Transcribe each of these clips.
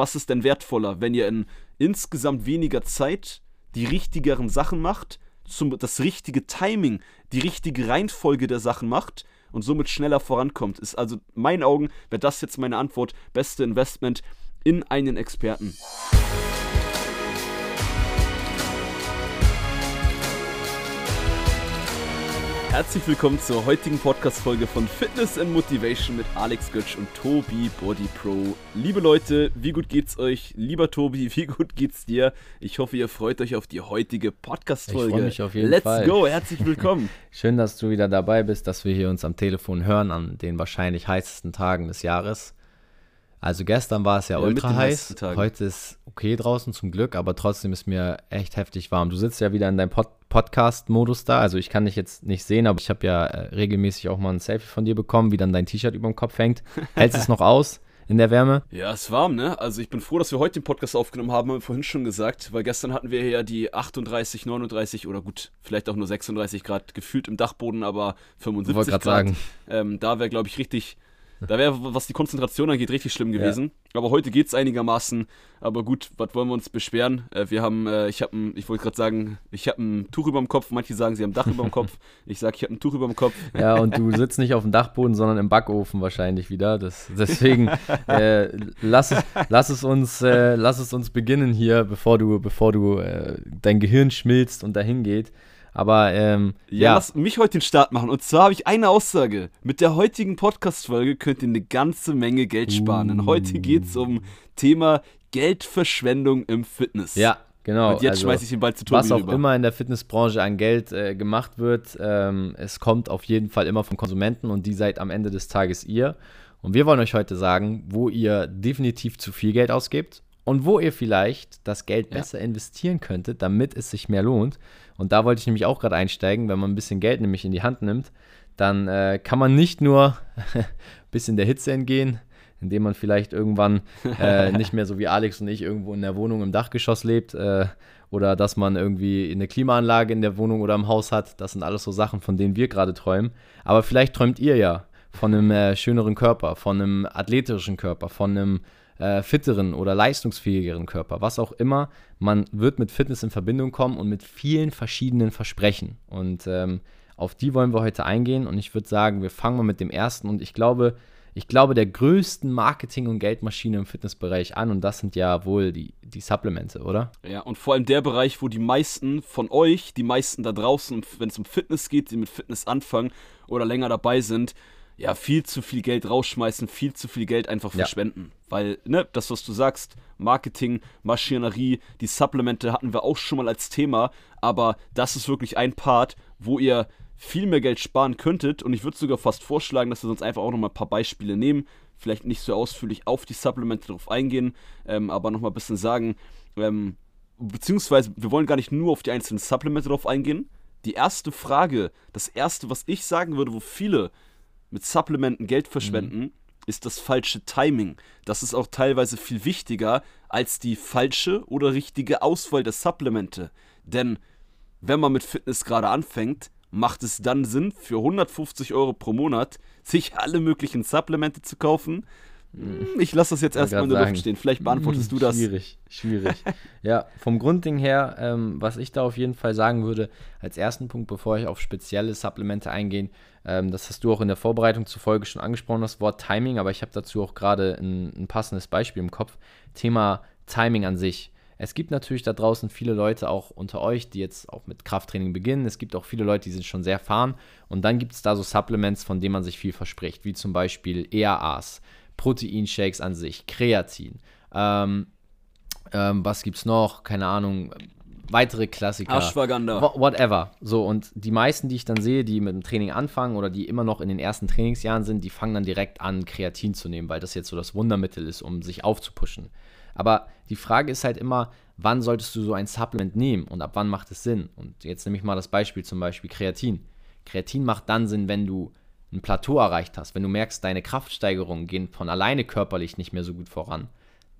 was ist denn wertvoller, wenn ihr in insgesamt weniger Zeit die richtigeren Sachen macht, zum, das richtige Timing, die richtige Reihenfolge der Sachen macht und somit schneller vorankommt. Ist also in meinen Augen, wäre das jetzt meine Antwort, beste Investment in einen Experten. Herzlich willkommen zur heutigen Podcast-Folge von Fitness and Motivation mit Alex Götsch und Tobi Body Pro. Liebe Leute, wie gut geht's euch? Lieber Tobi, wie gut geht's dir? Ich hoffe, ihr freut euch auf die heutige Podcast-Folge. Ich freue mich auf jeden Let's Fall. Let's go, herzlich willkommen. Schön, dass du wieder dabei bist, dass wir hier uns am Telefon hören an den wahrscheinlich heißesten Tagen des Jahres. Also gestern war es ja, ja ultra heiß. Heute ist okay draußen zum Glück, aber trotzdem ist mir echt heftig warm. Du sitzt ja wieder in deinem Pod Podcast-Modus da. Also ich kann dich jetzt nicht sehen, aber ich habe ja äh, regelmäßig auch mal ein Selfie von dir bekommen, wie dann dein T-Shirt über dem Kopf hängt. Hältst es noch aus? in der Wärme? Ja, es ist warm, ne? Also ich bin froh, dass wir heute den Podcast aufgenommen haben, haben wir vorhin schon gesagt, weil gestern hatten wir ja die 38, 39 oder gut, vielleicht auch nur 36 Grad gefühlt im Dachboden, aber 75 Grad. Sagen. Ähm, da wäre, glaube ich, richtig da wäre, was die Konzentration angeht, richtig schlimm gewesen. Ja. Aber heute geht es einigermaßen. Aber gut, was wollen wir uns beschweren? Äh, wir haben, äh, ich habe, ich wollte gerade sagen, ich habe ein Tuch über dem Kopf. Manche sagen, sie haben ein Dach über dem Kopf. Ich sage, ich habe ein Tuch über dem Kopf. Ja, und du sitzt nicht auf dem Dachboden, sondern im Backofen wahrscheinlich wieder. Das, deswegen äh, lass, es, lass, es uns, äh, lass es uns beginnen hier, bevor du, bevor du äh, dein Gehirn schmilzt und dahin geht. Aber ähm, ja, ja. lass mich heute den Start machen. Und zwar habe ich eine Aussage. Mit der heutigen Podcast-Folge könnt ihr eine ganze Menge Geld sparen. Uh. Denn heute geht es um Thema Geldverschwendung im Fitness. Ja, Genau. Und jetzt also, schmeiße ich den Ball zu Tobi Was auch rüber. immer in der Fitnessbranche an Geld äh, gemacht wird, ähm, es kommt auf jeden Fall immer vom Konsumenten und die seid am Ende des Tages ihr. Und wir wollen euch heute sagen, wo ihr definitiv zu viel Geld ausgebt und wo ihr vielleicht das Geld ja. besser investieren könntet, damit es sich mehr lohnt. Und da wollte ich nämlich auch gerade einsteigen, wenn man ein bisschen Geld nämlich in die Hand nimmt, dann äh, kann man nicht nur ein bisschen der Hitze entgehen, indem man vielleicht irgendwann äh, nicht mehr so wie Alex und ich irgendwo in der Wohnung im Dachgeschoss lebt äh, oder dass man irgendwie eine Klimaanlage in der Wohnung oder im Haus hat. Das sind alles so Sachen, von denen wir gerade träumen. Aber vielleicht träumt ihr ja von einem äh, schöneren Körper, von einem athletischen Körper, von einem äh, fitteren oder leistungsfähigeren Körper, was auch immer. Man wird mit Fitness in Verbindung kommen und mit vielen verschiedenen Versprechen. Und ähm, auf die wollen wir heute eingehen. Und ich würde sagen, wir fangen mal mit dem ersten. Und ich glaube, ich glaube, der größten Marketing- und Geldmaschine im Fitnessbereich an. Und das sind ja wohl die, die Supplemente, oder? Ja, und vor allem der Bereich, wo die meisten von euch, die meisten da draußen, wenn es um Fitness geht, die mit Fitness anfangen oder länger dabei sind, ja, viel zu viel Geld rausschmeißen, viel zu viel Geld einfach verschwenden. Ja. Weil, ne, das, was du sagst, Marketing, Maschinerie, die Supplemente hatten wir auch schon mal als Thema, aber das ist wirklich ein Part, wo ihr viel mehr Geld sparen könntet und ich würde sogar fast vorschlagen, dass wir sonst einfach auch nochmal ein paar Beispiele nehmen, vielleicht nicht so ausführlich auf die Supplemente drauf eingehen, ähm, aber nochmal ein bisschen sagen, ähm, beziehungsweise wir wollen gar nicht nur auf die einzelnen Supplemente drauf eingehen. Die erste Frage, das erste, was ich sagen würde, wo viele mit Supplementen Geld verschwenden, mhm. ist das falsche Timing. Das ist auch teilweise viel wichtiger als die falsche oder richtige Auswahl der Supplemente. Denn wenn man mit Fitness gerade anfängt, macht es dann Sinn, für 150 Euro pro Monat sich alle möglichen Supplemente zu kaufen, ich lasse das jetzt erstmal in der Luft stehen. Vielleicht beantwortest du das. Schwierig, schwierig. ja, vom Grundding her, ähm, was ich da auf jeden Fall sagen würde, als ersten Punkt, bevor ich auf spezielle Supplemente eingehe, ähm, das hast du auch in der Vorbereitung zur Folge schon angesprochen, das Wort Timing, aber ich habe dazu auch gerade ein, ein passendes Beispiel im Kopf. Thema Timing an sich. Es gibt natürlich da draußen viele Leute, auch unter euch, die jetzt auch mit Krafttraining beginnen. Es gibt auch viele Leute, die sind schon sehr erfahren. Und dann gibt es da so Supplements, von denen man sich viel verspricht, wie zum Beispiel EAAs. Proteinshakes an sich, Kreatin. Ähm, ähm, was gibt's noch? Keine Ahnung. Weitere Klassiker. Ashwagandha. Whatever. So, und die meisten, die ich dann sehe, die mit dem Training anfangen oder die immer noch in den ersten Trainingsjahren sind, die fangen dann direkt an, Kreatin zu nehmen, weil das jetzt so das Wundermittel ist, um sich aufzupuschen. Aber die Frage ist halt immer, wann solltest du so ein Supplement nehmen und ab wann macht es Sinn? Und jetzt nehme ich mal das Beispiel zum Beispiel Kreatin. Kreatin macht dann Sinn, wenn du ein Plateau erreicht hast, wenn du merkst, deine Kraftsteigerungen gehen von alleine körperlich nicht mehr so gut voran,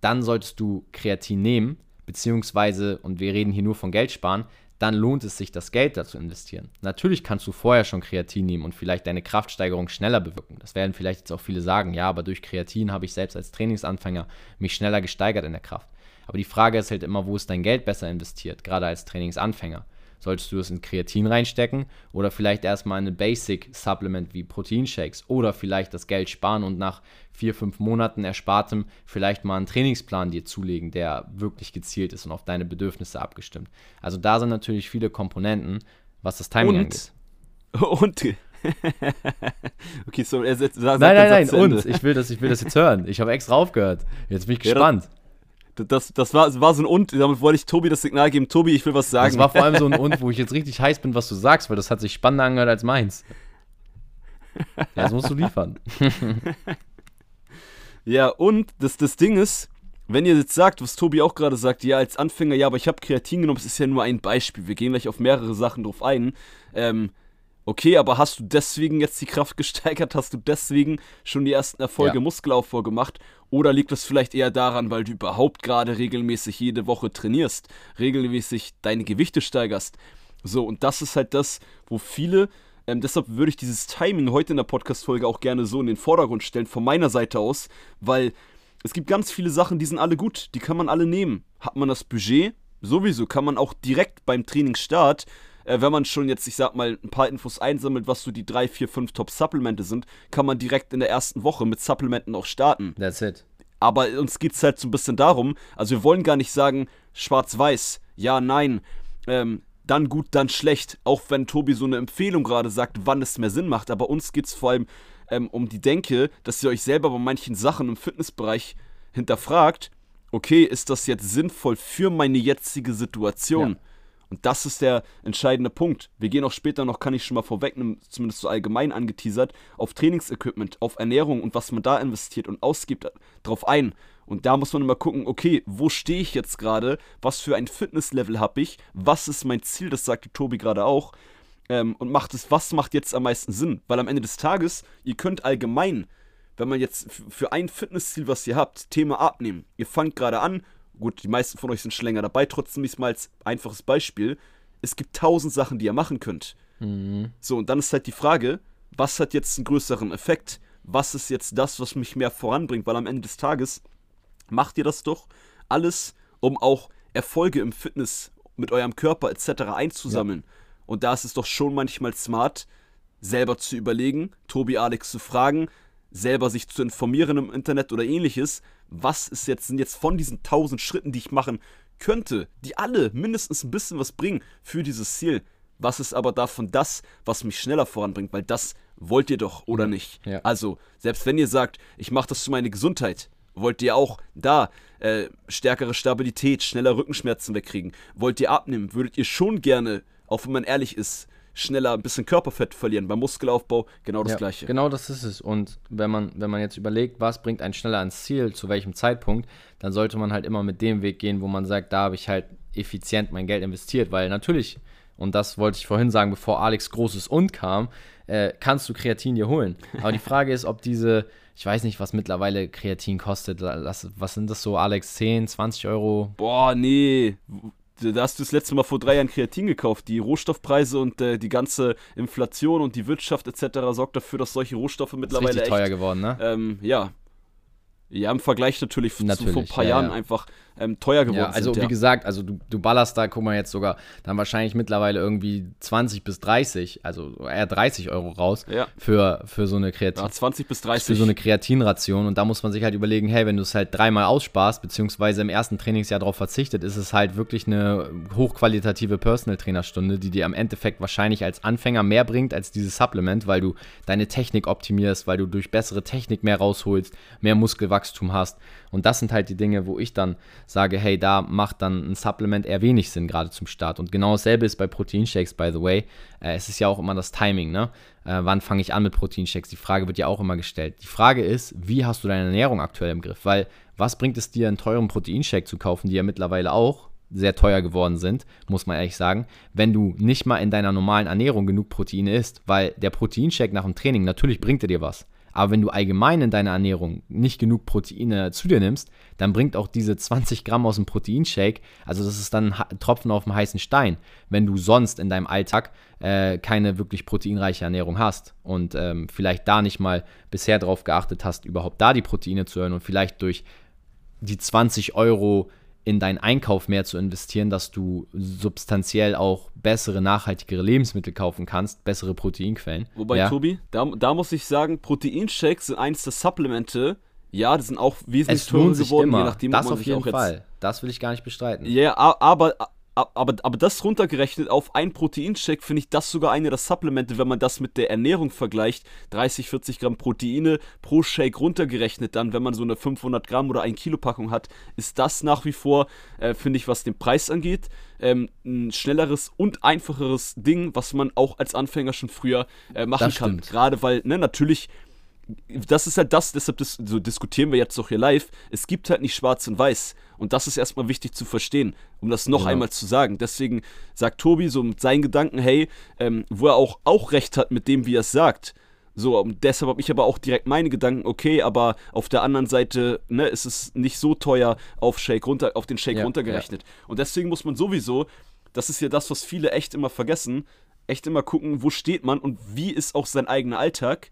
dann solltest du Kreatin nehmen, beziehungsweise, und wir reden hier nur von Geld sparen, dann lohnt es sich, das Geld dazu investieren. Natürlich kannst du vorher schon Kreatin nehmen und vielleicht deine Kraftsteigerung schneller bewirken. Das werden vielleicht jetzt auch viele sagen, ja, aber durch Kreatin habe ich selbst als Trainingsanfänger mich schneller gesteigert in der Kraft. Aber die Frage ist halt immer, wo ist dein Geld besser investiert, gerade als Trainingsanfänger? Solltest du es in Kreatin reinstecken oder vielleicht erstmal in ein Basic-Supplement wie Proteinshakes oder vielleicht das Geld sparen und nach vier, fünf Monaten Erspartem vielleicht mal einen Trainingsplan dir zulegen, der wirklich gezielt ist und auf deine Bedürfnisse abgestimmt. Also da sind natürlich viele Komponenten, was das Timing und, angeht. Und okay, so er setzt, sagt Nein, nein, nein, und ich will das, ich will das jetzt hören. Ich habe extra aufgehört. Jetzt bin ich gespannt. Ja, das, das, war, das war so ein Und, damit wollte ich Tobi das Signal geben. Tobi, ich will was sagen. Das war vor allem so ein Und, wo ich jetzt richtig heiß bin, was du sagst, weil das hat sich spannender angehört als meins. Ja, das musst du liefern. ja, und das, das Ding ist, wenn ihr jetzt sagt, was Tobi auch gerade sagt, ja, als Anfänger, ja, aber ich habe Kreatin genommen, es ist ja nur ein Beispiel. Wir gehen gleich auf mehrere Sachen drauf ein. Ähm, Okay, aber hast du deswegen jetzt die Kraft gesteigert? Hast du deswegen schon die ersten Erfolge ja. Muskelaufbau gemacht? Oder liegt es vielleicht eher daran, weil du überhaupt gerade regelmäßig jede Woche trainierst, regelmäßig deine Gewichte steigerst? So, und das ist halt das, wo viele, ähm, deshalb würde ich dieses Timing heute in der Podcast-Folge auch gerne so in den Vordergrund stellen, von meiner Seite aus, weil es gibt ganz viele Sachen, die sind alle gut, die kann man alle nehmen. Hat man das Budget? Sowieso kann man auch direkt beim Trainingsstart äh, wenn man schon jetzt, ich sag mal, ein paar Infos einsammelt, was so die 3, 4, 5 Top-Supplemente sind, kann man direkt in der ersten Woche mit Supplementen auch starten. That's it. Aber uns geht es halt so ein bisschen darum, also wir wollen gar nicht sagen, schwarz-weiß, ja, nein, ähm, dann gut, dann schlecht. Auch wenn Tobi so eine Empfehlung gerade sagt, wann es mehr Sinn macht. Aber uns geht es vor allem ähm, um die Denke, dass ihr euch selber bei manchen Sachen im Fitnessbereich hinterfragt, okay, ist das jetzt sinnvoll für meine jetzige Situation? Ja. Und das ist der entscheidende Punkt. Wir gehen auch später noch, kann ich schon mal vorwegnehmen, zumindest so allgemein angeteasert, auf Trainingsequipment, auf Ernährung und was man da investiert und ausgibt, drauf ein. Und da muss man immer gucken, okay, wo stehe ich jetzt gerade? Was für ein Fitnesslevel habe ich? Was ist mein Ziel? Das sagte Tobi gerade auch. Ähm, und macht es, was macht jetzt am meisten Sinn? Weil am Ende des Tages, ihr könnt allgemein, wenn man jetzt für ein Fitnessziel, was ihr habt, Thema abnehmen, ihr fangt gerade an, gut, die meisten von euch sind schon länger dabei, trotzdem ist mal als einfaches Beispiel, es gibt tausend Sachen, die ihr machen könnt. Mhm. So, und dann ist halt die Frage, was hat jetzt einen größeren Effekt? Was ist jetzt das, was mich mehr voranbringt? Weil am Ende des Tages macht ihr das doch alles, um auch Erfolge im Fitness mit eurem Körper etc. einzusammeln. Ja. Und da ist es doch schon manchmal smart, selber zu überlegen, Tobi Alex zu fragen, selber sich zu informieren im Internet oder ähnliches, was ist jetzt, sind jetzt von diesen tausend Schritten, die ich machen könnte, die alle mindestens ein bisschen was bringen für dieses Ziel. Was ist aber davon das, was mich schneller voranbringt? Weil das wollt ihr doch, oder nicht? Ja. Also, selbst wenn ihr sagt, ich mache das für meine Gesundheit, wollt ihr auch da äh, stärkere Stabilität, schneller Rückenschmerzen wegkriegen? Wollt ihr abnehmen? Würdet ihr schon gerne, auch wenn man ehrlich ist, schneller ein bisschen Körperfett verlieren. Beim Muskelaufbau genau das ja, gleiche. Genau das ist es. Und wenn man, wenn man jetzt überlegt, was bringt einen schneller ans Ziel, zu welchem Zeitpunkt, dann sollte man halt immer mit dem Weg gehen, wo man sagt, da habe ich halt effizient mein Geld investiert. Weil natürlich, und das wollte ich vorhin sagen, bevor Alex großes Und kam, äh, kannst du Kreatin dir holen. Aber die Frage ist, ob diese, ich weiß nicht, was mittlerweile Kreatin kostet. Was sind das so, Alex? 10, 20 Euro? Boah, nee da hast du das letzte Mal vor drei Jahren Kreatin gekauft. Die Rohstoffpreise und äh, die ganze Inflation und die Wirtschaft etc. sorgt dafür, dass solche Rohstoffe mittlerweile ist echt teuer geworden, ne? Ähm, ja, ja, im Vergleich natürlich, natürlich zu vor ein paar ja, Jahren ja. einfach ähm, teuer geworden ja, also sind. wie gesagt, also du, du ballerst da, guck mal jetzt sogar, dann wahrscheinlich mittlerweile irgendwie 20 bis 30, also eher 30 Euro raus für, für so eine Kreatin. Ja, 20 bis 30. Für so eine Kreatinration und da muss man sich halt überlegen, hey, wenn du es halt dreimal aussparst, beziehungsweise im ersten Trainingsjahr darauf verzichtet, ist es halt wirklich eine hochqualitative Personal Trainerstunde, die dir am Endeffekt wahrscheinlich als Anfänger mehr bringt als dieses Supplement, weil du deine Technik optimierst, weil du durch bessere Technik mehr rausholst, mehr Muskelwachstum hast und das sind halt die Dinge, wo ich dann sage, hey, da macht dann ein Supplement eher wenig Sinn, gerade zum Start. Und genau dasselbe ist bei Proteinshakes, by the way. Äh, es ist ja auch immer das Timing, ne? Äh, wann fange ich an mit Proteinshakes? Die Frage wird ja auch immer gestellt. Die Frage ist, wie hast du deine Ernährung aktuell im Griff? Weil, was bringt es dir, einen teuren Proteinshake zu kaufen, die ja mittlerweile auch sehr teuer geworden sind, muss man ehrlich sagen, wenn du nicht mal in deiner normalen Ernährung genug Proteine isst, weil der Proteinshake nach dem Training, natürlich bringt er dir was, Aber wenn du allgemein in deiner Ernährung nicht genug Proteine zu dir nimmst, dann bringt auch diese 20 Gramm aus dem Proteinshake, also das ist dann ein Tropfen auf dem heißen Stein, wenn du sonst in deinem Alltag äh, keine wirklich proteinreiche Ernährung hast und ähm, vielleicht da nicht mal bisher darauf geachtet hast, überhaupt da die Proteine zu hören und vielleicht durch die 20 Euro in deinen Einkauf mehr zu investieren, dass du substanziell auch bessere, nachhaltigere Lebensmittel kaufen kannst, bessere Proteinquellen. Wobei, ja. Tobi, da, da muss ich sagen, Proteinshakes sind eins der Supplemente, ja, die sind auch wesentlich teurer geworden, immer. je nachdem, das auf jeden Fall. Das will ich gar nicht bestreiten. Ja, aber, aber, aber das runtergerechnet auf ein Proteinshake finde ich das sogar eine der Supplemente, wenn man das mit der Ernährung vergleicht. 30, 40 Gramm Proteine pro Shake runtergerechnet, dann, wenn man so eine 500 Gramm oder 1 Kilo Packung hat, ist das nach wie vor, äh, finde ich, was den Preis angeht, ähm, ein schnelleres und einfacheres Ding, was man auch als Anfänger schon früher äh, machen kann. Gerade weil, ne, natürlich das ist halt das, deshalb dis so diskutieren wir jetzt auch hier live. Es gibt halt nicht schwarz und weiß. Und das ist erstmal wichtig zu verstehen, um das noch genau. einmal zu sagen. Deswegen sagt Tobi so mit seinen Gedanken, hey, ähm, wo er auch, auch recht hat mit dem, wie er es sagt. So, deshalb habe ich aber auch direkt meine Gedanken, okay, aber auf der anderen Seite ne, ist es nicht so teuer auf, Shake runter, auf den Shake ja, runtergerechnet. Ja. Und deswegen muss man sowieso, das ist ja das, was viele echt immer vergessen, echt immer gucken, wo steht man und wie ist auch sein eigener Alltag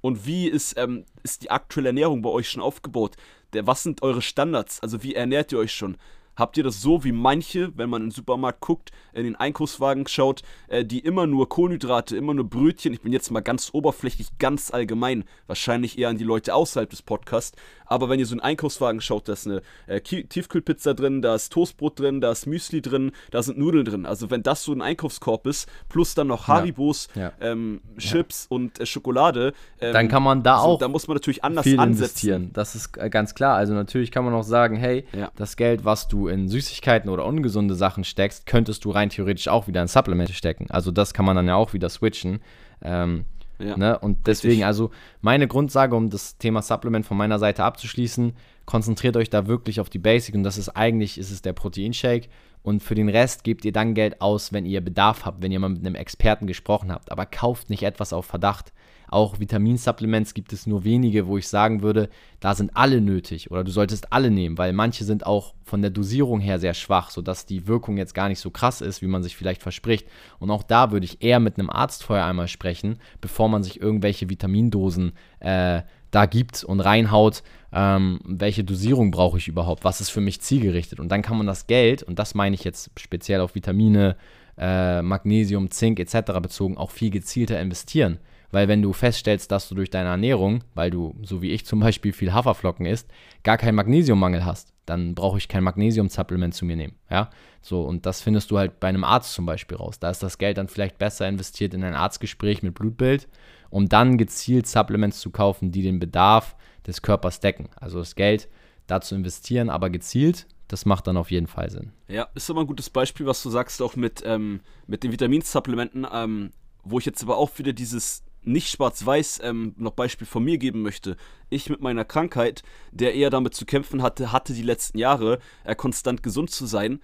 und wie ist, ähm, ist die aktuelle Ernährung bei euch schon aufgebaut? Der, was sind eure Standards? Also wie ernährt ihr euch schon? Habt ihr das so wie manche, wenn man in den Supermarkt guckt, in den Einkaufswagen schaut, äh, die immer nur Kohlenhydrate, immer nur Brötchen, ich bin jetzt mal ganz oberflächlich, ganz allgemein, wahrscheinlich eher an die Leute außerhalb des Podcasts, aber wenn ihr so einen Einkaufswagen schaut, da ist eine äh, Tiefkühlpizza drin, da ist Toastbrot drin, da ist Müsli drin, da sind Nudeln drin. Also wenn das so ein Einkaufskorb ist, plus dann noch Haribos, ja. Ja. Ähm, Chips ja. und äh, Schokolade, ähm, dann kann man da so, auch da muss man natürlich anders viel ansetzen. investieren. Das ist äh, ganz klar. Also natürlich kann man auch sagen, hey, das Geld, was du in Süßigkeiten oder ungesunde Sachen steckst, könntest du rein theoretisch auch wieder in Supplemente stecken. Also das kann man dann ja auch wieder switchen. Ähm, ja, ne? Und deswegen, richtig. also meine Grundsage, um das Thema Supplement von meiner Seite abzuschließen, konzentriert euch da wirklich auf die Basic und das ist eigentlich, ist es der Proteinshake und für den Rest gebt ihr dann Geld aus, wenn ihr Bedarf habt, wenn ihr mal mit einem Experten gesprochen habt, aber kauft nicht etwas auf Verdacht. Auch Vitaminsupplements gibt es nur wenige, wo ich sagen würde, da sind alle nötig oder du solltest alle nehmen, weil manche sind auch von der Dosierung her sehr schwach, sodass die Wirkung jetzt gar nicht so krass ist, wie man sich vielleicht verspricht. Und auch da würde ich eher mit einem Arzt vorher einmal sprechen, bevor man sich irgendwelche Vitamindosen äh, da gibt und reinhaut, ähm, welche Dosierung brauche ich überhaupt, was ist für mich zielgerichtet. Und dann kann man das Geld, und das meine ich jetzt speziell auf Vitamine, äh, Magnesium, Zink etc. bezogen, auch viel gezielter investieren. Weil wenn du feststellst, dass du durch deine Ernährung, weil du, so wie ich zum Beispiel, viel Haferflocken isst, gar keinen Magnesiummangel hast, dann brauche ich kein Magnesium-Supplement zu mir nehmen. Ja, so und das findest du halt bei einem Arzt zum Beispiel raus. Da ist das Geld dann vielleicht besser investiert in ein Arztgespräch mit Blutbild, um dann gezielt Supplements zu kaufen, die den Bedarf des Körpers decken. Also das Geld da zu investieren, aber gezielt, das macht dann auf jeden Fall Sinn. Ja, ist aber ein gutes Beispiel, was du sagst, auch mit, ähm, mit den Vitaminsupplementen, ähm, wo ich jetzt aber auch wieder dieses nicht schwarz-weiß ähm, noch Beispiel von mir geben möchte. Ich mit meiner Krankheit, der eher damit zu kämpfen hatte, hatte die letzten Jahre, äh, konstant gesund zu sein,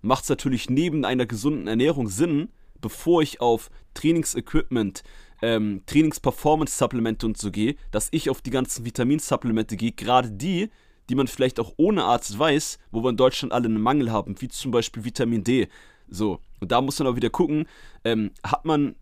macht es natürlich neben einer gesunden Ernährung Sinn, bevor ich auf Trainingsequipment, ähm, Trainings-Performance-Supplemente und so gehe, dass ich auf die ganzen Vitaminsupplemente gehe, gerade die, die man vielleicht auch ohne Arzt weiß, wo wir in Deutschland alle einen Mangel haben, wie zum Beispiel Vitamin D. So, und da muss man auch wieder gucken, ähm, hat man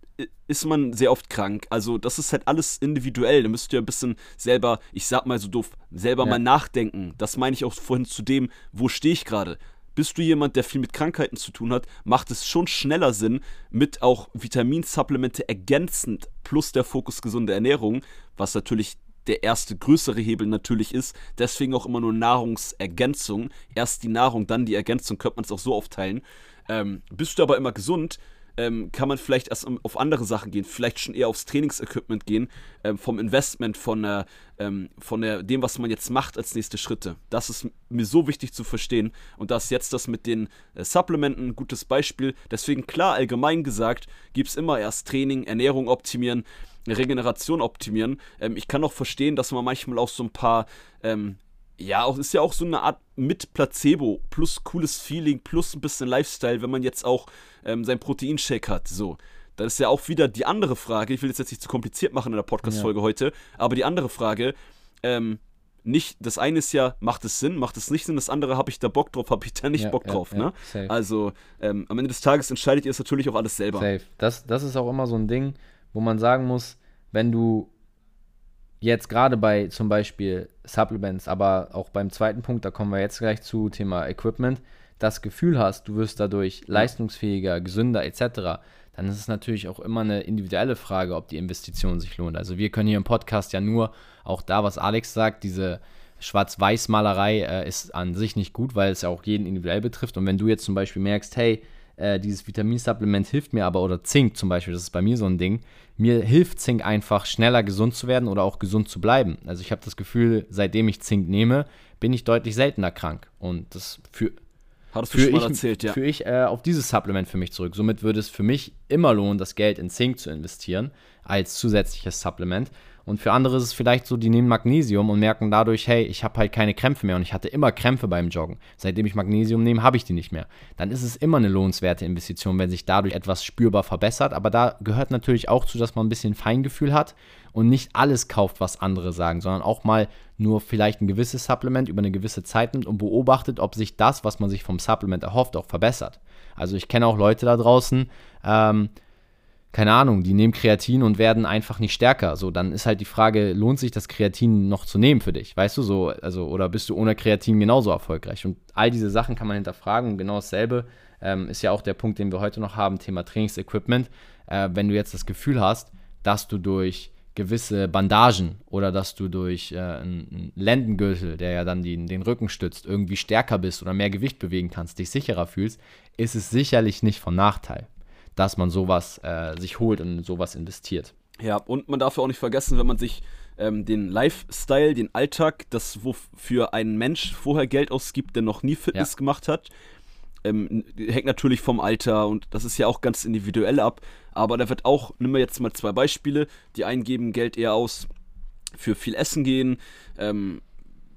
ist man sehr oft krank. Also das ist halt alles individuell. Da müsst ihr ein bisschen selber, ich sag mal so doof, selber ja. mal nachdenken. Das meine ich auch vorhin zu dem, wo stehe ich gerade. Bist du jemand, der viel mit Krankheiten zu tun hat, macht es schon schneller Sinn, mit auch Vitaminsupplemente ergänzend plus der Fokus gesunde Ernährung, was natürlich der erste größere Hebel natürlich ist. Deswegen auch immer nur Nahrungsergänzung. Erst die Nahrung, dann die Ergänzung, könnte man es auch so aufteilen. Ähm, bist du aber immer gesund, ähm, kann man vielleicht erst auf andere Sachen gehen, vielleicht schon eher aufs Trainingsequipment gehen, ähm, vom Investment, von, der, ähm, von der, dem, was man jetzt macht als nächste Schritte. Das ist mir so wichtig zu verstehen und das jetzt das mit den äh, Supplementen ein gutes Beispiel. Deswegen klar, allgemein gesagt, gibt es immer erst Training, Ernährung optimieren, Regeneration optimieren. Ähm, ich kann auch verstehen, dass man manchmal auch so ein paar ähm, ja, auch, ist ja auch so eine Art mit Placebo plus cooles Feeling plus ein bisschen Lifestyle, wenn man jetzt auch ähm, sein Proteinshake hat. So, das ist ja auch wieder die andere Frage. Ich will das jetzt nicht zu kompliziert machen in der Podcast-Folge ja. heute, aber die andere Frage, ähm, nicht, das eine ist ja, macht es Sinn, macht es nicht Sinn, das andere, habe ich da Bock drauf, habe ich da nicht ja, Bock drauf. Ja, ne? Also ähm, am Ende des Tages entscheidet ihr es natürlich auch alles selber. Safe. Das, das ist auch immer so ein Ding, wo man sagen muss, wenn du jetzt gerade bei zum Beispiel Supplements, aber auch beim zweiten Punkt, da kommen wir jetzt gleich zu, Thema Equipment, das Gefühl hast, du wirst dadurch leistungsfähiger, gesünder etc., dann ist es natürlich auch immer eine individuelle Frage, ob die Investition sich lohnt. Also wir können hier im Podcast ja nur auch da, was Alex sagt, diese Schwarz-Weiß-Malerei äh, ist an sich nicht gut, weil es ja auch jeden individuell betrifft. Und wenn du jetzt zum Beispiel merkst, hey, äh, dieses Vitaminsupplement hilft mir aber, oder Zink zum Beispiel, das ist bei mir so ein Ding, mir hilft Zink einfach schneller gesund zu werden oder auch gesund zu bleiben. Also ich habe das Gefühl, seitdem ich Zink nehme, bin ich deutlich seltener krank. Und das für, Hattest du ich, erzählt, ja. Führe ich äh, auf dieses Supplement für mich zurück. Somit würde es für mich immer lohnen, das Geld in Zink zu investieren als zusätzliches Supplement. Und für andere ist es vielleicht so, die nehmen Magnesium und merken dadurch, hey, ich habe halt keine Krämpfe mehr und ich hatte immer Krämpfe beim Joggen. Seitdem ich Magnesium nehme, habe ich die nicht mehr. Dann ist es immer eine lohnenswerte Investition, wenn sich dadurch etwas spürbar verbessert. Aber da gehört natürlich auch zu, dass man ein bisschen Feingefühl hat und nicht alles kauft, was andere sagen, sondern auch mal nur vielleicht ein gewisses Supplement über eine gewisse Zeit nimmt und beobachtet, ob sich das, was man sich vom Supplement erhofft, auch verbessert. Also ich kenne auch Leute da draußen, ähm, keine Ahnung, die nehmen Kreatin und werden einfach nicht stärker. So, dann ist halt die Frage, lohnt sich das Kreatin noch zu nehmen für dich? Weißt du so, also, oder bist du ohne Kreatin genauso erfolgreich? Und all diese Sachen kann man hinterfragen. Und genau dasselbe ähm, ist ja auch der Punkt, den wir heute noch haben, Thema Trainingsequipment. Äh, wenn du jetzt das Gefühl hast, dass du durch gewisse Bandagen oder dass du durch äh, einen Lendengürtel, der ja dann die, den Rücken stützt, irgendwie stärker bist oder mehr Gewicht bewegen kannst, dich sicherer fühlst, ist es sicherlich nicht von Nachteil dass man sowas äh, sich holt und sowas investiert. Ja, und man darf ja auch nicht vergessen, wenn man sich ähm, den Lifestyle, den Alltag, das wofür ein Mensch vorher Geld ausgibt, der noch nie Fitness ja. gemacht hat, ähm, hängt natürlich vom Alter und das ist ja auch ganz individuell ab. Aber da wird auch, nehmen wir jetzt mal zwei Beispiele, die einen geben Geld eher aus für viel Essen gehen, ähm,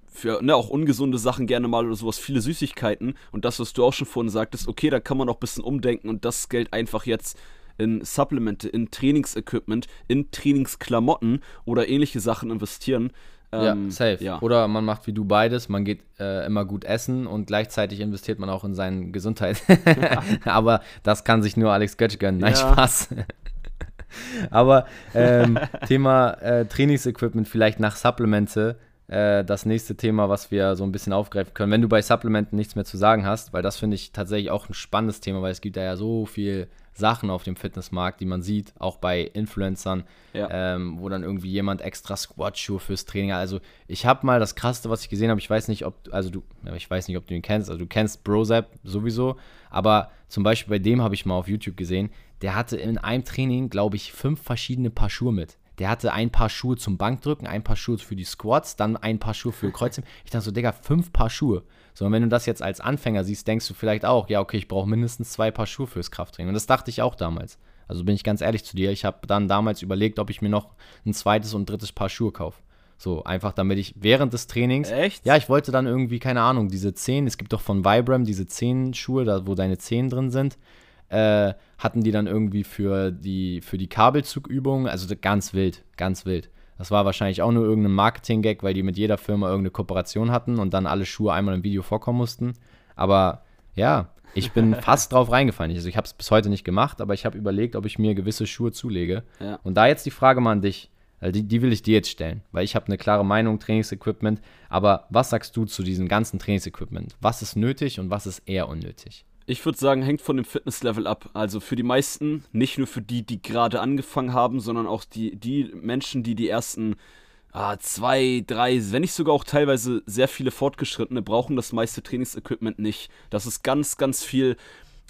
für ne, auch ungesunde Sachen gerne mal oder sowas, viele Süßigkeiten. Und das, was du auch schon vorhin sagtest, okay, da kann man auch ein bisschen umdenken und das Geld einfach jetzt in Supplemente, in Trainingsequipment, in Trainingsklamotten oder ähnliche Sachen investieren. Ähm, ja, safe. Ja. Oder man macht wie du beides, man geht äh, immer gut essen und gleichzeitig investiert man auch in seine Gesundheit. Aber das kann sich nur Alex Götsch gönnen. Nein, ja. Spaß. Aber ähm, Thema äh, Trainingsequipment vielleicht nach Supplemente äh, das nächste Thema, was wir so ein bisschen aufgreifen können. Wenn du bei Supplementen nichts mehr zu sagen hast, weil das finde ich tatsächlich auch ein spannendes Thema, weil es gibt da ja so viel Sachen auf dem Fitnessmarkt, die man sieht, auch bei Influencern, ja. ähm, wo dann irgendwie jemand extra Squat-Schuhe fürs Training hat. Also ich habe mal das Krasseste, was ich gesehen habe, ich weiß nicht, ob, also du, ich weiß nicht, ob du ihn kennst, also du kennst Brozap sowieso, aber zum Beispiel bei dem habe ich mal auf YouTube gesehen, der hatte in einem Training, glaube ich, fünf verschiedene Paar Schuhe mit. Der hatte ein Paar Schuhe zum Bankdrücken, ein Paar Schuhe für die Squats, dann ein Paar Schuhe für Kreuzheben. Ich dachte so, Digga, fünf Paar Schuhe. So, und wenn du das jetzt als Anfänger siehst, denkst du vielleicht auch, ja, okay, ich brauche mindestens zwei Paar Schuhe fürs Krafttraining. Und das dachte ich auch damals. Also bin ich ganz ehrlich zu dir, ich habe dann damals überlegt, ob ich mir noch ein zweites und drittes Paar Schuhe kaufe. So, einfach damit ich während des Trainings. Echt? Ja, ich wollte dann irgendwie, keine Ahnung, diese Zehen, es gibt doch von Vibram diese Zehenschuhe, da wo deine Zehen drin sind äh, hatten die dann irgendwie für die, für die Kabelzugübungen, also ganz wild, ganz wild. Das war wahrscheinlich auch nur irgendein Marketing-Gag, weil die mit jeder Firma irgendeine Kooperation hatten und dann alle Schuhe einmal im Video vorkommen mussten. Aber ja, ich bin fast drauf reingefallen. Also ich habe es bis heute nicht gemacht, aber ich habe überlegt, ob ich mir gewisse Schuhe zulege. Ja. Und da jetzt die Frage mal an dich, also die, die will ich dir jetzt stellen, weil ich habe eine klare Meinung, Trainingsequipment. Aber was sagst du zu diesem ganzen Trainingsequipment? Was ist nötig und was ist eher unnötig? Ich würde sagen, hängt von dem Fitnesslevel ab. Also für die meisten, nicht nur für die, die gerade angefangen haben, sondern auch die, die Menschen, die die ersten ah, zwei, drei, wenn nicht sogar auch teilweise sehr viele Fortgeschrittene brauchen das meiste Trainingsequipment nicht. Das ist ganz, ganz viel,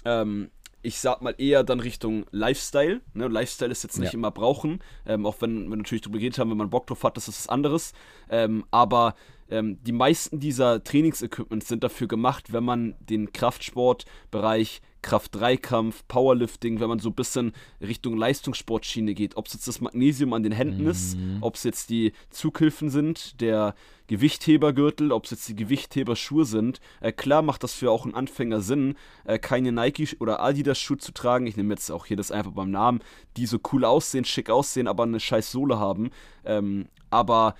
ähm, ich sag mal eher dann Richtung Lifestyle. Ne? Lifestyle ist jetzt nicht ja. immer brauchen, ähm, auch wenn wir natürlich darüber geredet haben, wenn man Bock drauf hat, das ist was anderes. Ähm, aber ähm, die meisten dieser Trainingsequipments sind dafür gemacht, wenn man den Kraftsportbereich Kraft-3-Kampf, Powerlifting, wenn man so ein bisschen Richtung Leistungssportschiene geht. Ob es jetzt das Magnesium an den Händen mhm. ist, ob es jetzt die Zughilfen sind, der Gewichthebergürtel, ob es jetzt die Gewichtheberschuhe sind. Äh, klar macht das für auch einen Anfänger Sinn, äh, keine Nike- oder Adidas-Schuhe zu tragen. Ich nehme jetzt auch hier das einfach beim Namen, die so cool aussehen, schick aussehen, aber eine scheiß Sohle haben. Ähm, aber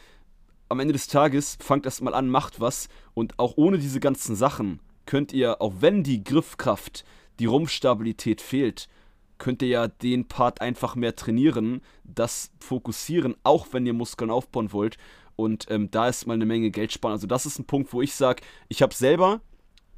am Ende des Tages fangt erstmal an, macht was und auch ohne diese ganzen Sachen könnt ihr, auch wenn die Griffkraft, die Rumpfstabilität fehlt, könnt ihr ja den Part einfach mehr trainieren, das fokussieren, auch wenn ihr Muskeln aufbauen wollt. Und ähm, da ist mal eine Menge Geld sparen. Also das ist ein Punkt, wo ich sage, ich habe selber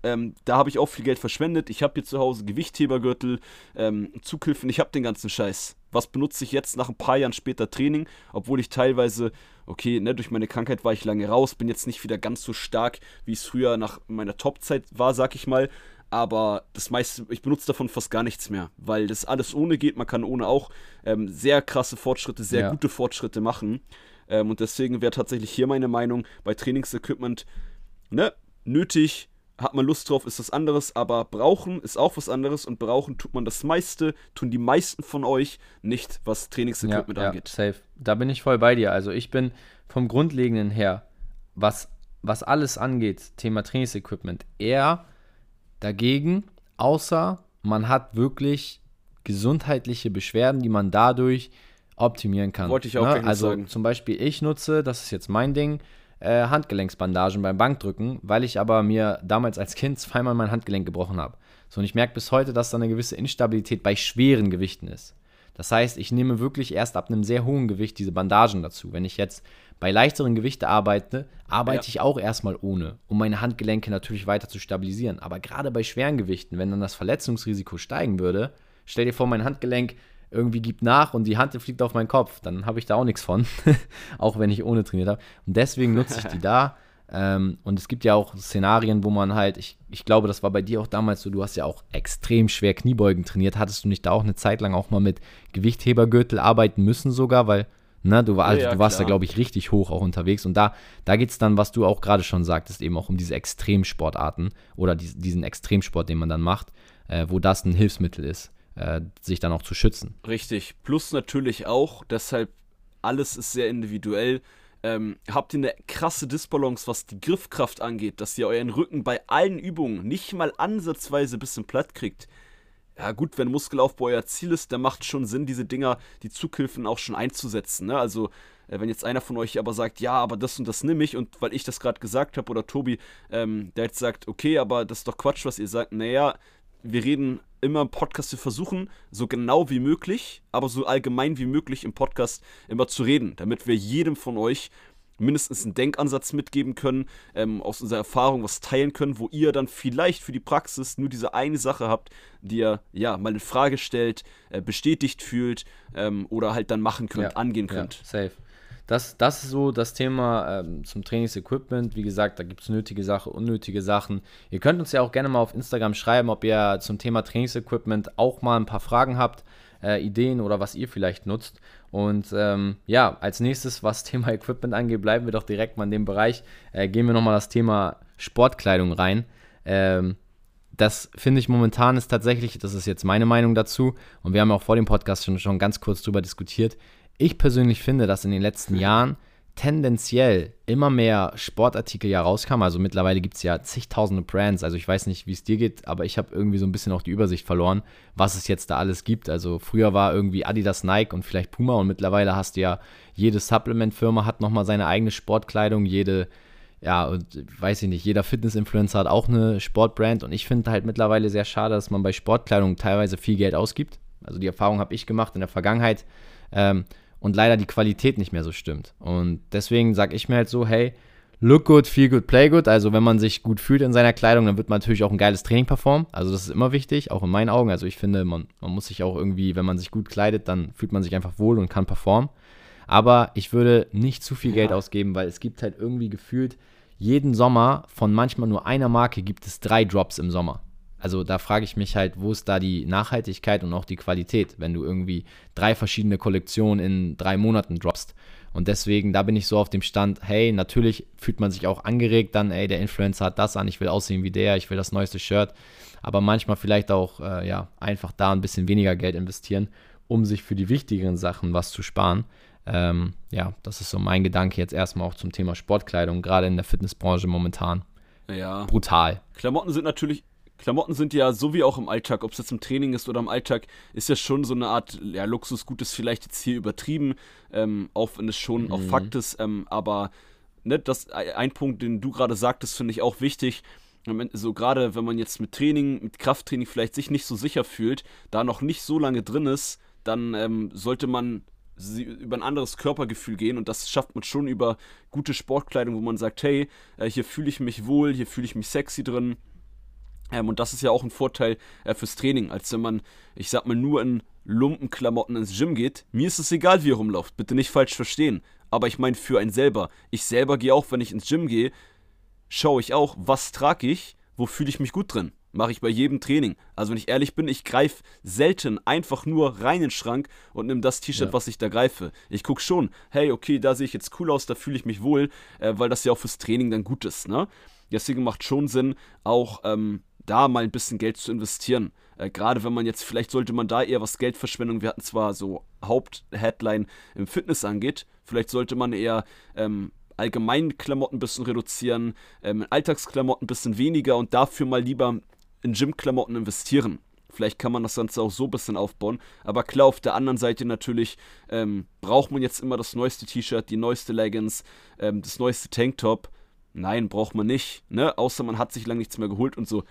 ähm, da habe ich auch viel Geld verschwendet. Ich habe hier zu Hause Gewichthebergürtel, ähm, Zughilfen, ich habe den ganzen Scheiß. Was benutze ich jetzt nach ein paar Jahren später Training, obwohl ich teilweise, okay, ne, durch meine Krankheit war ich lange raus, bin jetzt nicht wieder ganz so stark, wie es früher nach meiner Topzeit war, sag ich mal. Aber das meiste, ich benutze davon fast gar nichts mehr, weil das alles ohne geht. Man kann ohne auch ähm, sehr krasse Fortschritte, sehr ja. gute Fortschritte machen. Ähm, und deswegen wäre tatsächlich hier meine Meinung bei Trainingsequipment, ne, nötig, hat man Lust drauf, ist was anderes, aber brauchen ist auch was anderes und brauchen tut man das meiste, tun die meisten von euch nicht, was Trainingsequipment ja, angeht. Ja, safe. Da bin ich voll bei dir. Also ich bin vom Grundlegenden her, was, was alles angeht, Thema Trainingsequipment, eher dagegen, außer man hat wirklich gesundheitliche Beschwerden, die man dadurch optimieren kann. Wollte ich auch ne? Also sagen. zum Beispiel ich nutze, das ist jetzt mein Ding, äh, Handgelenksbandagen beim Bankdrücken, weil ich aber mir damals als Kind zweimal mein Handgelenk gebrochen habe. So, und ich merke bis heute, dass da eine gewisse Instabilität bei schweren Gewichten ist. Das heißt, ich nehme wirklich erst ab einem sehr hohen Gewicht diese Bandagen dazu. Wenn ich jetzt bei leichteren Gewichten arbeite, arbeite ja. ich auch erstmal ohne, um meine Handgelenke natürlich weiter zu stabilisieren. Aber gerade bei schweren Gewichten, wenn dann das Verletzungsrisiko steigen würde, stell dir vor, mein Handgelenk irgendwie gibt nach und die Hand fliegt auf meinen Kopf, dann habe ich da auch nichts von, auch wenn ich ohne trainiert habe. Und deswegen nutze ich die da. Ähm, und es gibt ja auch Szenarien, wo man halt, ich, ich glaube, das war bei dir auch damals so, du hast ja auch extrem schwer Kniebeugen trainiert. Hattest du nicht da auch eine Zeit lang auch mal mit Gewichthebergürtel arbeiten müssen sogar, weil Ne, du, war, also, ja, du warst klar. da, glaube ich, richtig hoch auch unterwegs. Und da, da geht es dann, was du auch gerade schon sagtest, eben auch um diese Extremsportarten oder die, diesen Extremsport, den man dann macht, äh, wo das ein Hilfsmittel ist äh, sich dann auch zu schützen. Richtig. Plus natürlich auch, deshalb alles ist sehr individuell. Ähm, habt ihr eine krasse Disbalance, was die Griffkraft angeht, dass ihr euren Rücken bei allen Übungen nicht mal ansatzweise ein bisschen platt kriegt. Ja, gut, wenn Muskelaufbau euer Ziel ist, dann macht schon Sinn, diese Dinger, die Zughilfen auch schon einzusetzen. Ne? Also, äh, wenn jetzt einer von euch aber sagt, ja, aber das und das nehme ich und weil ich das gerade gesagt habe, oder Tobi, ähm, der jetzt sagt, okay, aber das ist doch Quatsch, was ihr sagt, naja, wir reden immer im Podcast, wir versuchen so genau wie möglich, aber so allgemein wie möglich im Podcast immer zu reden, damit wir jedem von euch mindestens einen Denkansatz mitgeben können, ähm, aus unserer Erfahrung was teilen können, wo ihr dann vielleicht für die Praxis nur diese eine Sache habt, die ihr ja mal in Frage stellt, äh, bestätigt fühlt ähm, oder halt dann machen könnt, ja, angehen könnt. Ja, safe. Das, das ist so das Thema ähm, zum Trainingsequipment. Wie gesagt, da gibt es nötige Sachen, unnötige Sachen. Ihr könnt uns ja auch gerne mal auf Instagram schreiben, ob ihr zum Thema Trainingsequipment auch mal ein paar Fragen habt, äh, Ideen oder was ihr vielleicht nutzt. Und ähm, ja, als nächstes, was Thema Equipment angeht, bleiben wir doch direkt mal in dem Bereich. Äh, gehen wir nochmal das Thema Sportkleidung rein. Ähm, das finde ich momentan ist tatsächlich, das ist jetzt meine Meinung dazu, und wir haben auch vor dem Podcast schon, schon ganz kurz drüber diskutiert, ich persönlich finde, dass in den letzten Jahren tendenziell immer mehr Sportartikel ja rauskamen. Also mittlerweile gibt es ja zigtausende Brands. Also ich weiß nicht, wie es dir geht, aber ich habe irgendwie so ein bisschen auch die Übersicht verloren, was es jetzt da alles gibt. Also früher war irgendwie Adidas, Nike und vielleicht Puma und mittlerweile hast du ja, jede Supplement-Firma hat nochmal seine eigene Sportkleidung, jede, ja, und weiß ich nicht, jeder Fitness-Influencer hat auch eine Sportbrand und ich finde halt mittlerweile sehr schade, dass man bei Sportkleidung teilweise viel Geld ausgibt. Also die Erfahrung habe ich gemacht in der Vergangenheit. Ähm, und leider die Qualität nicht mehr so stimmt. Und deswegen sage ich mir halt so, hey, look good, feel good, play good. Also wenn man sich gut fühlt in seiner Kleidung, dann wird man natürlich auch ein geiles Training performen. Also das ist immer wichtig, auch in meinen Augen. Also ich finde, man, man muss sich auch irgendwie, wenn man sich gut kleidet, dann fühlt man sich einfach wohl und kann performen. Aber ich würde nicht zu viel ja. Geld ausgeben, weil es gibt halt irgendwie gefühlt jeden Sommer von manchmal nur einer Marke gibt es drei Drops im Sommer. Also da frage ich mich halt, wo ist da die Nachhaltigkeit und auch die Qualität, wenn du irgendwie drei verschiedene Kollektionen in drei Monaten droppst. Und deswegen, da bin ich so auf dem Stand, hey, natürlich fühlt man sich auch angeregt dann, ey, der Influencer hat das an, ich will aussehen wie der, ich will das neueste Shirt. Aber manchmal vielleicht auch, äh, ja, einfach da ein bisschen weniger Geld investieren, um sich für die wichtigeren Sachen was zu sparen. Ähm, ja, das ist so mein Gedanke jetzt erstmal auch zum Thema Sportkleidung, gerade in der Fitnessbranche momentan. Ja. Brutal. Klamotten sind natürlich Klamotten sind ja so wie auch im Alltag, ob es jetzt im Training ist oder im Alltag, ist ja schon so eine Art ja, Luxusgut, ist vielleicht jetzt hier übertrieben, ähm, auch wenn es schon mhm. auch Fakt ist, ähm, aber ne, das ein Punkt, den du gerade sagtest, finde ich auch wichtig. So gerade wenn man jetzt mit Training, mit Krafttraining vielleicht sich nicht so sicher fühlt, da noch nicht so lange drin ist, dann ähm, sollte man über ein anderes Körpergefühl gehen und das schafft man schon über gute Sportkleidung, wo man sagt, hey, äh, hier fühle ich mich wohl, hier fühle ich mich sexy drin. Ähm, und das ist ja auch ein Vorteil äh, fürs Training, als wenn man, ich sag mal, nur in Lumpenklamotten ins Gym geht. Mir ist es egal, wie ihr rumlauft, bitte nicht falsch verstehen. Aber ich meine für einen selber. Ich selber gehe auch, wenn ich ins Gym gehe, schaue ich auch, was trage ich, wo fühle ich mich gut drin. Mache ich bei jedem Training. Also wenn ich ehrlich bin, ich greife selten einfach nur rein in den Schrank und nehme das T-Shirt, ja. was ich da greife. Ich gucke schon, hey, okay, da sehe ich jetzt cool aus, da fühle ich mich wohl, äh, weil das ja auch fürs Training dann gut ist. Ne? Deswegen macht schon Sinn, auch ähm, da mal ein bisschen Geld zu investieren. Äh, Gerade wenn man jetzt, vielleicht sollte man da eher was Geldverschwendung, wir hatten zwar so Hauptheadline im Fitness angeht, vielleicht sollte man eher ähm, allgemein Klamotten ein bisschen reduzieren, ähm, Alltagsklamotten ein bisschen weniger und dafür mal lieber in Gymklamotten investieren. Vielleicht kann man das Ganze auch so ein bisschen aufbauen. Aber klar, auf der anderen Seite natürlich ähm, braucht man jetzt immer das neueste T-Shirt, die neueste Leggings, ähm, das neueste Tanktop. Nein, braucht man nicht. Ne? Außer man hat sich lange nichts mehr geholt und so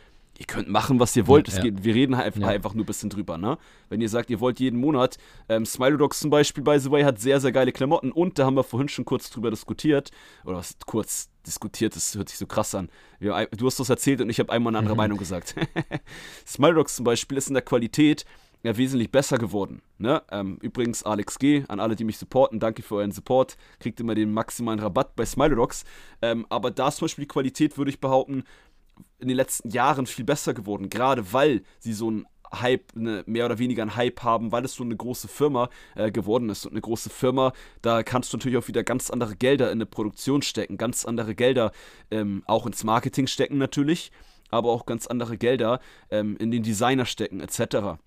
ihr könnt machen, was ihr wollt. Ja, geht, wir reden halt einfach, ja. einfach nur ein bisschen drüber, ne? Wenn ihr sagt, ihr wollt jeden Monat, ähm, Smilodogs zum Beispiel, by the way, hat sehr, sehr geile Klamotten und da haben wir vorhin schon kurz drüber diskutiert, oder was, kurz diskutiert, das hört sich so krass an. Wir, du hast das erzählt und ich habe einmal eine andere Meinung gesagt. Smilodogs zum Beispiel ist in der Qualität ja wesentlich besser geworden. Ne? Ähm, übrigens, Alex G., an alle, die mich supporten, danke für euren Support. Kriegt immer den maximalen Rabatt bei Smilodogs. Ähm, aber da ist zum Beispiel die Qualität, würde ich behaupten, in den letzten Jahren viel besser geworden, gerade weil sie so ein Hype, eine, mehr oder weniger einen Hype haben, weil es so eine große Firma äh, geworden ist. Und eine große Firma, da kannst du natürlich auch wieder ganz andere Gelder in eine Produktion stecken, ganz andere Gelder ähm, auch ins Marketing stecken natürlich, aber auch ganz andere Gelder ähm, in den Designer stecken, etc.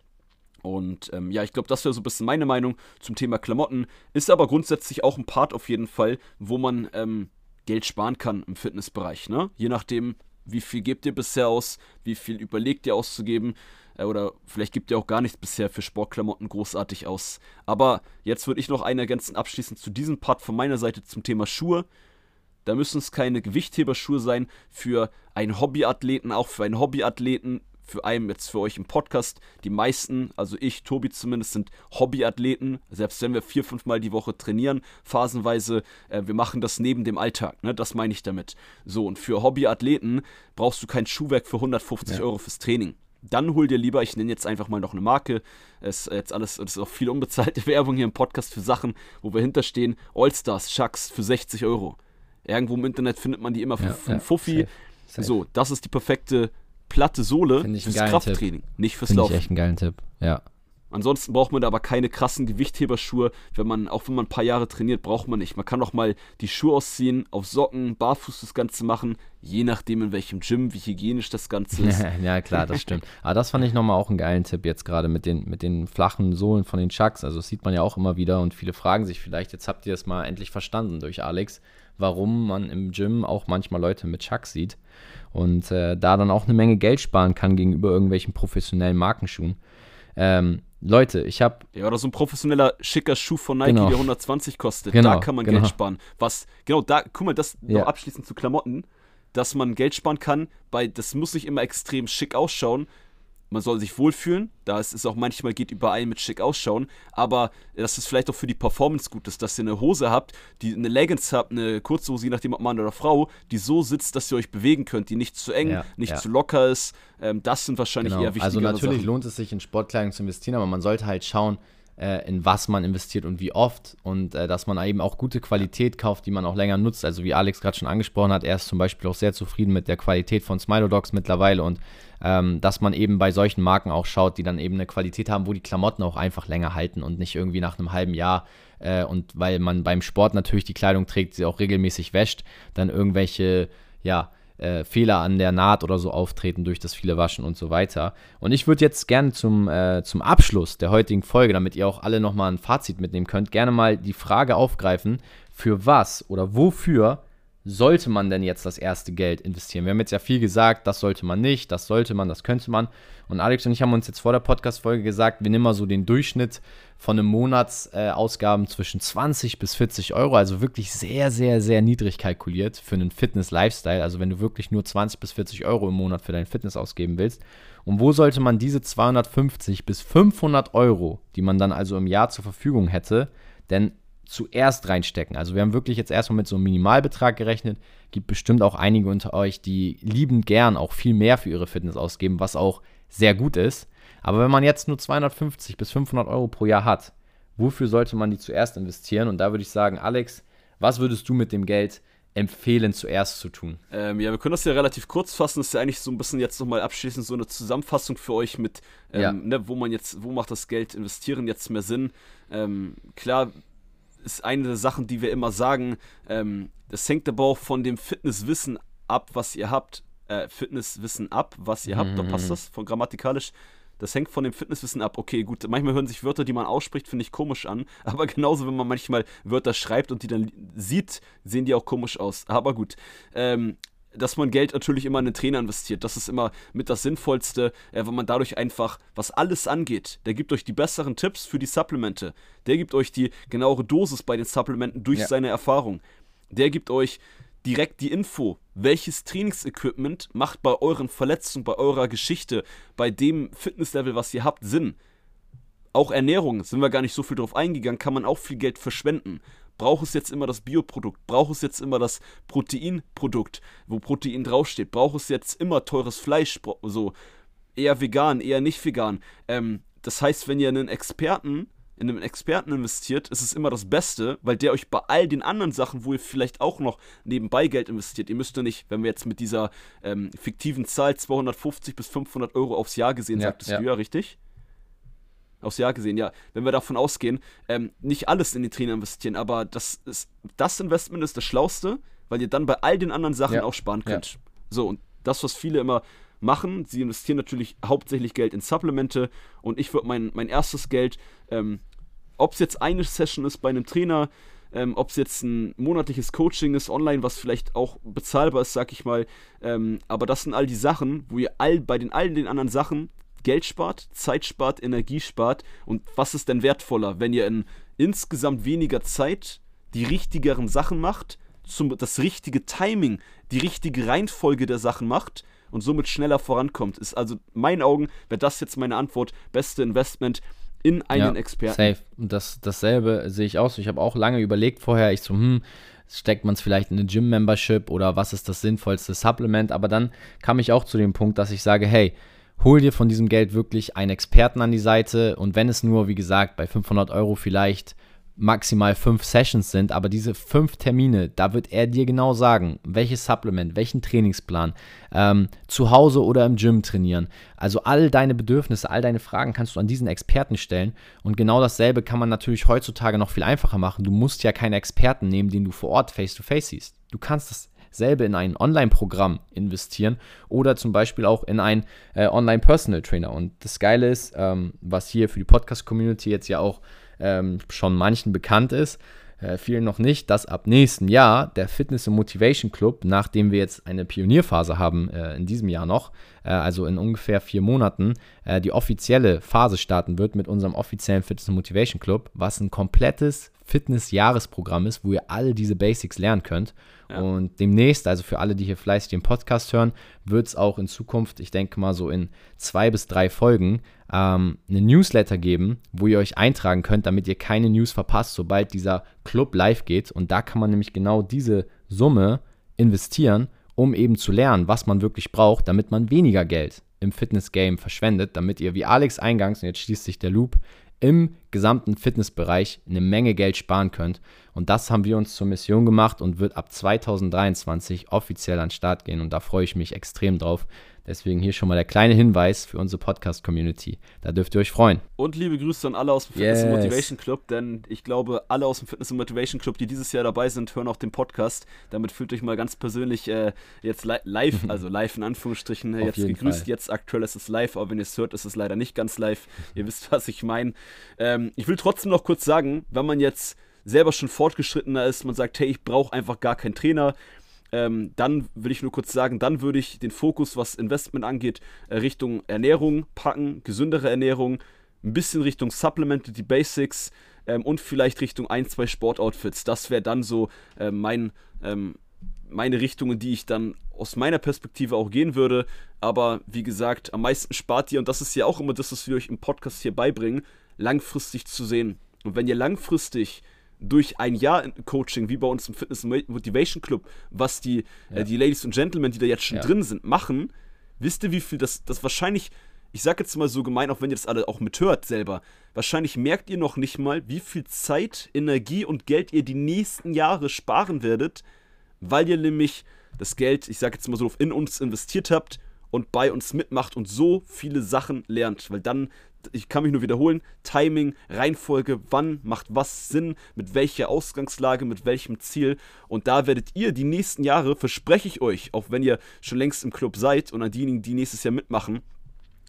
Und ähm, ja, ich glaube, das wäre so ein bisschen meine Meinung zum Thema Klamotten. Ist aber grundsätzlich auch ein Part auf jeden Fall, wo man ähm, Geld sparen kann im Fitnessbereich. Ne? Je nachdem, wie viel gebt ihr bisher aus, wie viel überlegt ihr auszugeben äh, oder vielleicht gibt ihr auch gar nichts bisher für Sportklamotten großartig aus. Aber jetzt würde ich noch einen ergänzen abschließend zu diesem Part von meiner Seite zum Thema Schuhe. Da müssen es keine Gewichtheberschuhe sein für einen Hobbyathleten, auch für einen Hobbyathleten für einen jetzt für euch im Podcast. Die meisten, also ich, Tobi zumindest, sind Hobbyathleten. Selbst wenn wir vier, fünf Mal die Woche trainieren, phasenweise, äh, wir machen das neben dem Alltag. Ne? Das meine ich damit. So, und für Hobbyathleten brauchst du kein Schuhwerk für 150 ja. Euro fürs Training. Dann hol dir lieber, ich nenne jetzt einfach mal noch eine Marke. Es ist jetzt alles, es ist auch viel unbezahlte Werbung hier im Podcast für Sachen, wo wir hinterstehen. Allstars, Chucks für 60 Euro. Irgendwo im Internet findet man die immer für, ja, für ja, Fuffi. Safe, safe. So, das ist die perfekte platte Sohle fürs Krafttraining, Tipp. nicht fürs Find Laufen. Ich echt einen geilen Tipp, ja. Ansonsten braucht man da aber keine krassen Gewichtheberschuhe. Wenn man, auch wenn man ein paar Jahre trainiert, braucht man nicht. Man kann auch mal die Schuhe ausziehen, auf Socken, barfuß das Ganze machen, je nachdem in welchem Gym, wie hygienisch das Ganze ist. ja, klar, das stimmt. Aber das fand ich nochmal auch einen geilen Tipp jetzt gerade mit den, mit den flachen Sohlen von den Chucks. Also das sieht man ja auch immer wieder und viele fragen sich vielleicht, jetzt habt ihr es mal endlich verstanden durch Alex, warum man im Gym auch manchmal Leute mit Chucks sieht und äh, da dann auch eine Menge Geld sparen kann gegenüber irgendwelchen professionellen Markenschuhen. Ähm, Leute, ich habe. Ja, oder so ein professioneller, schicker Schuh von Nike, genau. der 120 kostet. Genau, da kann man genau. Geld sparen. Was, genau, da, guck mal, das ja. noch abschließend zu Klamotten, dass man Geld sparen kann, weil das muss nicht immer extrem schick ausschauen man soll sich wohlfühlen. Da ist es auch manchmal geht überall mit schick ausschauen. Aber dass es vielleicht auch für die Performance gut ist, dass ihr eine Hose habt, die eine Leggings habt, eine Kurzhose, je nachdem ob Mann oder Frau, die so sitzt, dass ihr euch bewegen könnt, die nicht zu eng, ja, nicht ja. zu locker ist. Ähm, das sind wahrscheinlich genau. eher wichtige Also natürlich Sachen. lohnt es sich in Sportkleidung zu investieren, aber man sollte halt schauen, äh, in was man investiert und wie oft und äh, dass man eben auch gute Qualität kauft, die man auch länger nutzt. Also wie Alex gerade schon angesprochen hat, er ist zum Beispiel auch sehr zufrieden mit der Qualität von Smilodogs mittlerweile und ähm, dass man eben bei solchen Marken auch schaut, die dann eben eine Qualität haben, wo die Klamotten auch einfach länger halten und nicht irgendwie nach einem halben Jahr äh, und weil man beim Sport natürlich die Kleidung trägt, sie auch regelmäßig wäscht, dann irgendwelche, ja, äh, Fehler an der Naht oder so auftreten durch das viele Waschen und so weiter. Und ich würde jetzt gerne zum, äh, zum Abschluss der heutigen Folge, damit ihr auch alle nochmal ein Fazit mitnehmen könnt, gerne mal die Frage aufgreifen, für was oder wofür sollte man denn jetzt das erste Geld investieren? Wir haben jetzt ja viel gesagt, das sollte man nicht, das sollte man, das könnte man. Und Alex und ich haben uns jetzt vor der Podcast-Folge gesagt, wir nehmen mal so den Durchschnitt von einem Monatsausgaben äh, zwischen 20 bis 40 Euro, also wirklich sehr, sehr, sehr niedrig kalkuliert für einen Fitness-Lifestyle. Also wenn du wirklich nur 20 bis 40 Euro im Monat für dein Fitness ausgeben willst. Und wo sollte man diese 250 bis 500 Euro, die man dann also im Jahr zur Verfügung hätte, denn zuerst reinstecken. Also wir haben wirklich jetzt erstmal mit so einem Minimalbetrag gerechnet. Gibt bestimmt auch einige unter euch, die liebend gern auch viel mehr für ihre Fitness ausgeben, was auch sehr gut ist. Aber wenn man jetzt nur 250 bis 500 Euro pro Jahr hat, wofür sollte man die zuerst investieren? Und da würde ich sagen, Alex, was würdest du mit dem Geld empfehlen, zuerst zu tun? Ähm, ja, wir können das ja relativ kurz fassen. Das ist ja eigentlich so ein bisschen jetzt nochmal abschließend so eine Zusammenfassung für euch mit, ähm, ja. ne, wo man jetzt, wo macht das Geld investieren jetzt mehr Sinn? Ähm, klar, ist eine der Sachen, die wir immer sagen. Ähm, das hängt aber auch von dem Fitnesswissen ab, was ihr habt. Äh, Fitnesswissen ab, was ihr habt. Da passt mhm. das von grammatikalisch. Das hängt von dem Fitnesswissen ab. Okay, gut, manchmal hören sich Wörter, die man ausspricht, finde ich komisch an. Aber genauso, wenn man manchmal Wörter schreibt und die dann sieht, sehen die auch komisch aus. Aber gut. Ähm, dass man Geld natürlich immer in den Trainer investiert. Das ist immer mit das Sinnvollste, äh, weil man dadurch einfach, was alles angeht, der gibt euch die besseren Tipps für die Supplemente. Der gibt euch die genauere Dosis bei den Supplementen durch ja. seine Erfahrung. Der gibt euch direkt die Info, welches Trainingsequipment macht bei euren Verletzungen, bei eurer Geschichte, bei dem Fitnesslevel, was ihr habt, Sinn. Auch Ernährung, sind wir gar nicht so viel drauf eingegangen, kann man auch viel Geld verschwenden. Braucht es jetzt immer das Bioprodukt? Braucht es jetzt immer das Proteinprodukt, wo Protein draufsteht? Braucht es jetzt immer teures Fleisch? So eher vegan, eher nicht vegan. Ähm, das heißt, wenn ihr einen Experten in einen Experten investiert, ist es immer das Beste, weil der euch bei all den anderen Sachen, wo ihr vielleicht auch noch nebenbei Geld investiert, ihr müsst ja nicht, wenn wir jetzt mit dieser ähm, fiktiven Zahl 250 bis 500 Euro aufs Jahr gesehen, ja, sagtest ja. du ja, richtig? Aufs Jahr gesehen, ja, wenn wir davon ausgehen, ähm, nicht alles in die Trainer investieren, aber das, ist, das Investment ist das Schlauste, weil ihr dann bei all den anderen Sachen ja. auch sparen könnt. Ja. So, und das, was viele immer machen, sie investieren natürlich hauptsächlich Geld in Supplemente und ich würde mein, mein erstes Geld, ähm, ob es jetzt eine Session ist bei einem Trainer, ähm, ob es jetzt ein monatliches Coaching ist, online, was vielleicht auch bezahlbar ist, sag ich mal. Ähm, aber das sind all die Sachen, wo ihr all bei den all den anderen Sachen Geld spart, Zeit spart, Energie spart. Und was ist denn wertvoller, wenn ihr in insgesamt weniger Zeit die richtigeren Sachen macht, zum, das richtige Timing, die richtige Reihenfolge der Sachen macht und somit schneller vorankommt? Ist also in meinen Augen, wäre das jetzt meine Antwort, beste Investment in einen ja, Experten. Safe. Und das, dasselbe sehe ich auch so. Ich habe auch lange überlegt vorher, ich so, hm, steckt man es vielleicht in eine Gym-Membership oder was ist das sinnvollste Supplement? Aber dann kam ich auch zu dem Punkt, dass ich sage, hey, hol dir von diesem Geld wirklich einen Experten an die Seite und wenn es nur, wie gesagt, bei 500 Euro vielleicht maximal fünf Sessions sind, aber diese fünf Termine, da wird er dir genau sagen, welches Supplement, welchen Trainingsplan, ähm, zu Hause oder im Gym trainieren. Also all deine Bedürfnisse, all deine Fragen kannst du an diesen Experten stellen und genau dasselbe kann man natürlich heutzutage noch viel einfacher machen. Du musst ja keinen Experten nehmen, den du vor Ort face-to-face -face siehst. Du kannst das selber in ein Online-Programm investieren oder zum Beispiel auch in ein äh, Online-Personal Trainer. Und das Geile ist, ähm, was hier für die Podcast-Community jetzt ja auch ähm, schon manchen bekannt ist, äh, vielen noch nicht, dass ab nächsten Jahr der Fitness und Motivation Club, nachdem wir jetzt eine Pionierphase haben äh, in diesem Jahr noch, äh, also in ungefähr vier Monaten, äh, die offizielle Phase starten wird mit unserem offiziellen Fitness und Motivation Club, was ein komplettes Fitness-Jahresprogramm ist, wo ihr alle diese Basics lernen könnt. Ja. Und demnächst, also für alle, die hier fleißig den Podcast hören, wird es auch in Zukunft, ich denke mal so in zwei bis drei Folgen, ähm, eine Newsletter geben, wo ihr euch eintragen könnt, damit ihr keine News verpasst, sobald dieser Club live geht. Und da kann man nämlich genau diese Summe investieren, um eben zu lernen, was man wirklich braucht, damit man weniger Geld im Fitness-Game verschwendet, damit ihr, wie Alex eingangs, und jetzt schließt sich der Loop, im gesamten Fitnessbereich eine Menge Geld sparen könnt. Und das haben wir uns zur Mission gemacht und wird ab 2023 offiziell an den Start gehen. Und da freue ich mich extrem drauf. Deswegen hier schon mal der kleine Hinweis für unsere Podcast-Community. Da dürft ihr euch freuen. Und liebe Grüße an alle aus dem Fitness yes. Motivation Club, denn ich glaube, alle aus dem Fitness Motivation Club, die dieses Jahr dabei sind, hören auch den Podcast. Damit fühlt euch mal ganz persönlich äh, jetzt li live, also live in Anführungsstrichen, äh, jetzt gegrüßt. Fall. Jetzt aktuell ist es live, aber wenn ihr es hört, ist es leider nicht ganz live. Ihr wisst, was ich meine. Ähm, ich will trotzdem noch kurz sagen, wenn man jetzt selber schon fortgeschrittener ist, man sagt, hey, ich brauche einfach gar keinen Trainer, ähm, dann will ich nur kurz sagen, dann würde ich den Fokus, was Investment angeht, äh, Richtung Ernährung packen, gesündere Ernährung, ein bisschen Richtung Supplemented, die Basics ähm, und vielleicht Richtung ein, zwei Sportoutfits. Das wäre dann so äh, mein, ähm, meine Richtungen, die ich dann aus meiner Perspektive auch gehen würde. Aber wie gesagt, am meisten spart ihr, und das ist ja auch immer das, was wir euch im Podcast hier beibringen, langfristig zu sehen. Und wenn ihr langfristig durch ein Jahr Coaching, wie bei uns im Fitness Motivation Club, was die, äh, ja. äh, die Ladies und Gentlemen, die da jetzt schon ja. drin sind, machen, wisst ihr, wie viel das, das wahrscheinlich, ich sag jetzt mal so gemein, auch wenn ihr das alle auch mithört selber, wahrscheinlich merkt ihr noch nicht mal, wie viel Zeit, Energie und Geld ihr die nächsten Jahre sparen werdet, weil ihr nämlich das Geld, ich sag jetzt mal so, in uns investiert habt und bei uns mitmacht und so viele Sachen lernt, weil dann ich kann mich nur wiederholen, Timing, Reihenfolge, wann macht was Sinn, mit welcher Ausgangslage, mit welchem Ziel. Und da werdet ihr die nächsten Jahre, verspreche ich euch, auch wenn ihr schon längst im Club seid und an diejenigen, die nächstes Jahr mitmachen,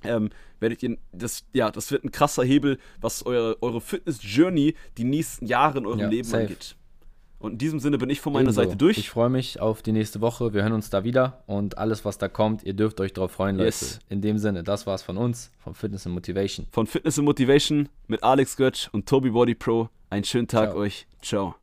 ähm, werdet ihr, das, ja, das wird ein krasser Hebel, was eure, eure Fitness-Journey die nächsten Jahre in eurem ja, Leben safe. angeht. Und in diesem Sinne bin ich von meiner Ebenso. Seite durch. Ich freue mich auf die nächste Woche. Wir hören uns da wieder und alles, was da kommt, ihr dürft euch darauf freuen, Leute. Yes. In dem Sinne, das war's von uns, von Fitness and Motivation. Von Fitness and Motivation mit Alex Götz und Toby Body Pro. Einen schönen Tag Ciao. euch. Ciao.